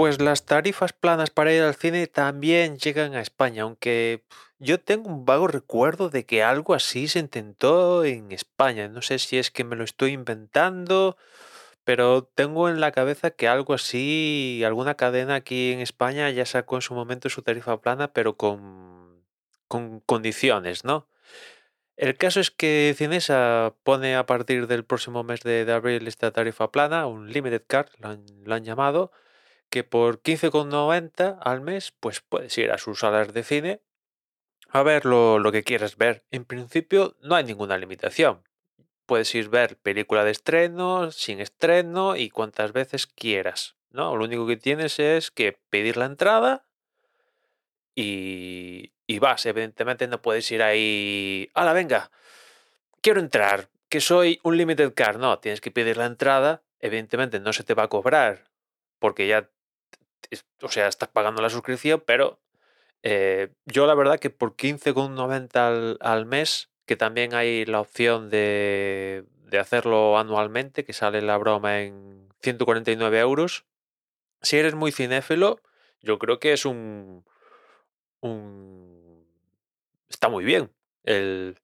Pues las tarifas planas para ir al cine también llegan a España, aunque yo tengo un vago recuerdo de que algo así se intentó en España. No sé si es que me lo estoy inventando, pero tengo en la cabeza que algo así, alguna cadena aquí en España ya sacó en su momento su tarifa plana, pero con, con condiciones, ¿no? El caso es que Cinesa pone a partir del próximo mes de, abril esta tarifa plana, un limited card, lo han, llamado, que por 15,90 al mes, pues puedes ir a sus salas de cine a ver lo, lo, que quieras ver. En principio no hay ninguna limitación. Puedes ir a ver película de estreno, sin estreno y cuantas veces quieras. ¿no? Lo único que tienes es que pedir la entrada y, y vas. Evidentemente no puedes ir ahí, ¡Hala, venga! Quiero entrar, que soy un limited car. No, tienes que pedir la entrada. Evidentemente no se te va a cobrar porque ya, o sea, estás pagando la suscripción, pero eh, yo la verdad que por 15,90 al, al mes, que también hay la opción de, de hacerlo anualmente, que sale la broma en 149 euros. Si eres muy cinéfilo, yo creo que es un, un... Está muy bien el,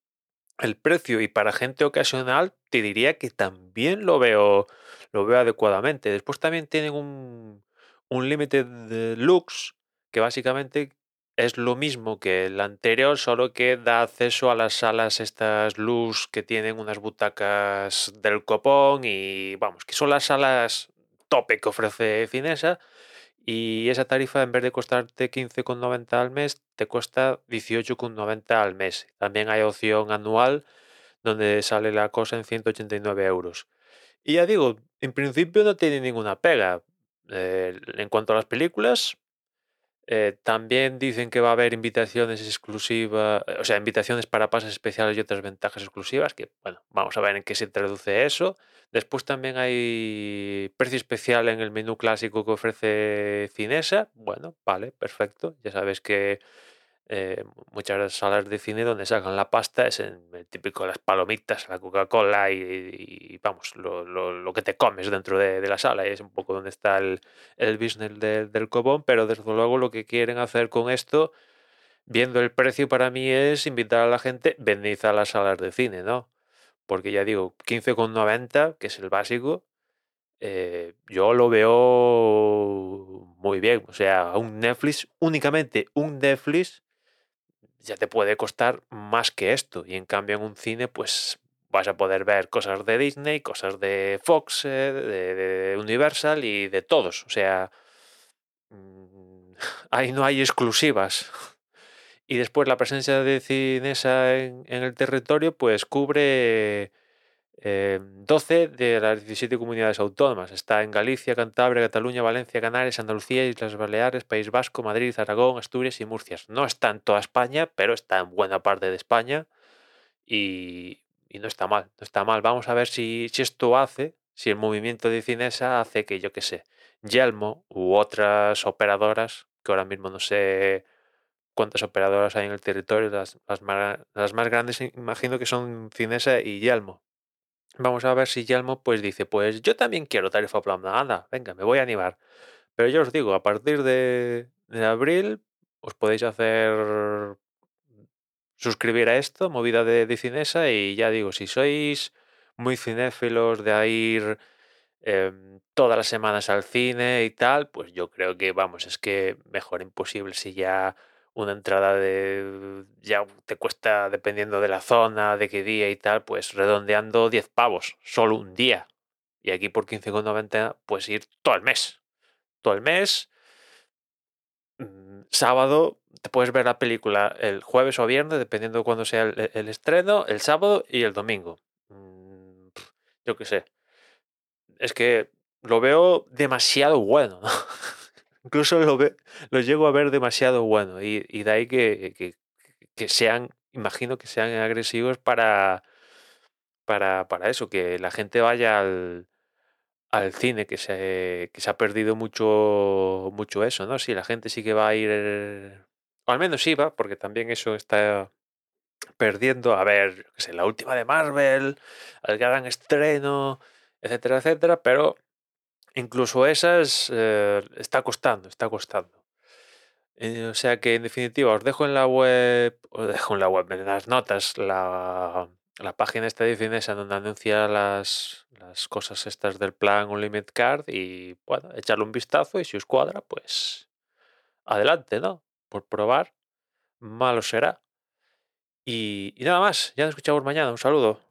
el precio y para gente ocasional te diría que también lo veo, lo veo adecuadamente. Después también tienen un, un Limited Lux que básicamente es lo mismo que el anterior, solo que da acceso a las salas estas luz que tienen unas butacas del copón y vamos, que son las salas tope que ofrece Cinesa y esa tarifa en vez de costarte 15,90 al mes, te cuesta 18,90 al mes. También hay opción anual donde sale la cosa en 189 euros. Y ya digo, en principio no tiene ninguna pega. Eh, en cuanto a las películas, eh, también dicen que va a haber invitaciones exclusivas, o sea, invitaciones para pases especiales y otras ventajas exclusivas, que bueno, vamos a ver en qué se traduce eso. Después también hay precio especial en el menú clásico que ofrece Cinesa. Bueno, vale, perfecto. Ya sabes que eh, muchas salas de cine donde sacan la pasta es el típico las palomitas, la Coca-Cola y, vamos, lo, lo, que te comes dentro de, la sala. Es un poco donde está el, el business del cobón, pero desde luego lo que quieren hacer con esto, viendo el precio para mí es invitar a la gente, venid a las salas de cine, ¿no? Porque ya digo, 15,90, que es el básico, eh, yo lo veo muy bien. O sea, un Netflix, únicamente un Netflix ya te puede costar más que esto. Y en cambio en un cine, pues vas a poder ver cosas de Disney, cosas de Fox, eh, de, Universal y de todos. O sea, mm, ahí no hay exclusivas. Y después la presencia de Cinesa en, en el territorio, pues cubre 12 eh, de las 17 comunidades autónomas. Está en Galicia, Cantabria, Cataluña, Valencia, Canarias, Andalucía, Islas Baleares, País Vasco, Madrid, Aragón, Asturias y Murcia. No está en toda España, pero está en buena parte de España y, no está mal, no está mal. Vamos a ver si, si esto hace, si el movimiento de Cinesa hace que, yo qué sé, Yelmo u otras operadoras, que ahora mismo no sé cuántas operadoras hay en el territorio, las, las, más, las más grandes imagino que son Cinesa y Yelmo Vamos a ver si Yelmo pues dice, pues yo también quiero tarifa plana, anda, venga, me voy a animar. Pero yo os digo, a partir de, abril os podéis hacer suscribir a esto, movida de, de, Cinesa, y ya digo, si sois muy cinéfilos de ir em, todas las semanas al cine y tal, pues yo creo que, vamos, es que mejor imposible si ya una entrada de ya te cuesta dependiendo de la zona, de qué día y tal, pues redondeando 10 pavos, solo un día. Y aquí por 15,90 puedes ir todo el mes. Todo el mes. Mm, sábado te puedes ver la película el jueves o viernes, dependiendo de cuándo sea el, estreno, el sábado y el domingo. Mm, yo qué sé. Es que lo veo demasiado bueno. incluso lo, lo llego a ver demasiado bueno y, de ahí que, que, sean, imagino que sean agresivos para, para, para eso, que la gente vaya al, al cine, que se, que se ha perdido mucho, mucho eso, ¿no? Si la gente sí que va a ir, o al menos iba, porque también eso está perdiendo, a ver, que sé, la última de Marvel, el gran estreno, etcétera, etcétera, pero incluso esas eh, está costando, está costando. Eh, o sea que en definitiva os dejo en la web, os dejo en la web, en las notas, la, la página esta de Finesa donde anuncia las, las cosas estas del plan Unlimited Card y bueno, echarle un vistazo y si os cuadra, pues adelante, ¿no? Por probar, malo será. Y, y nada más, ya nos escuchamos mañana, un saludo.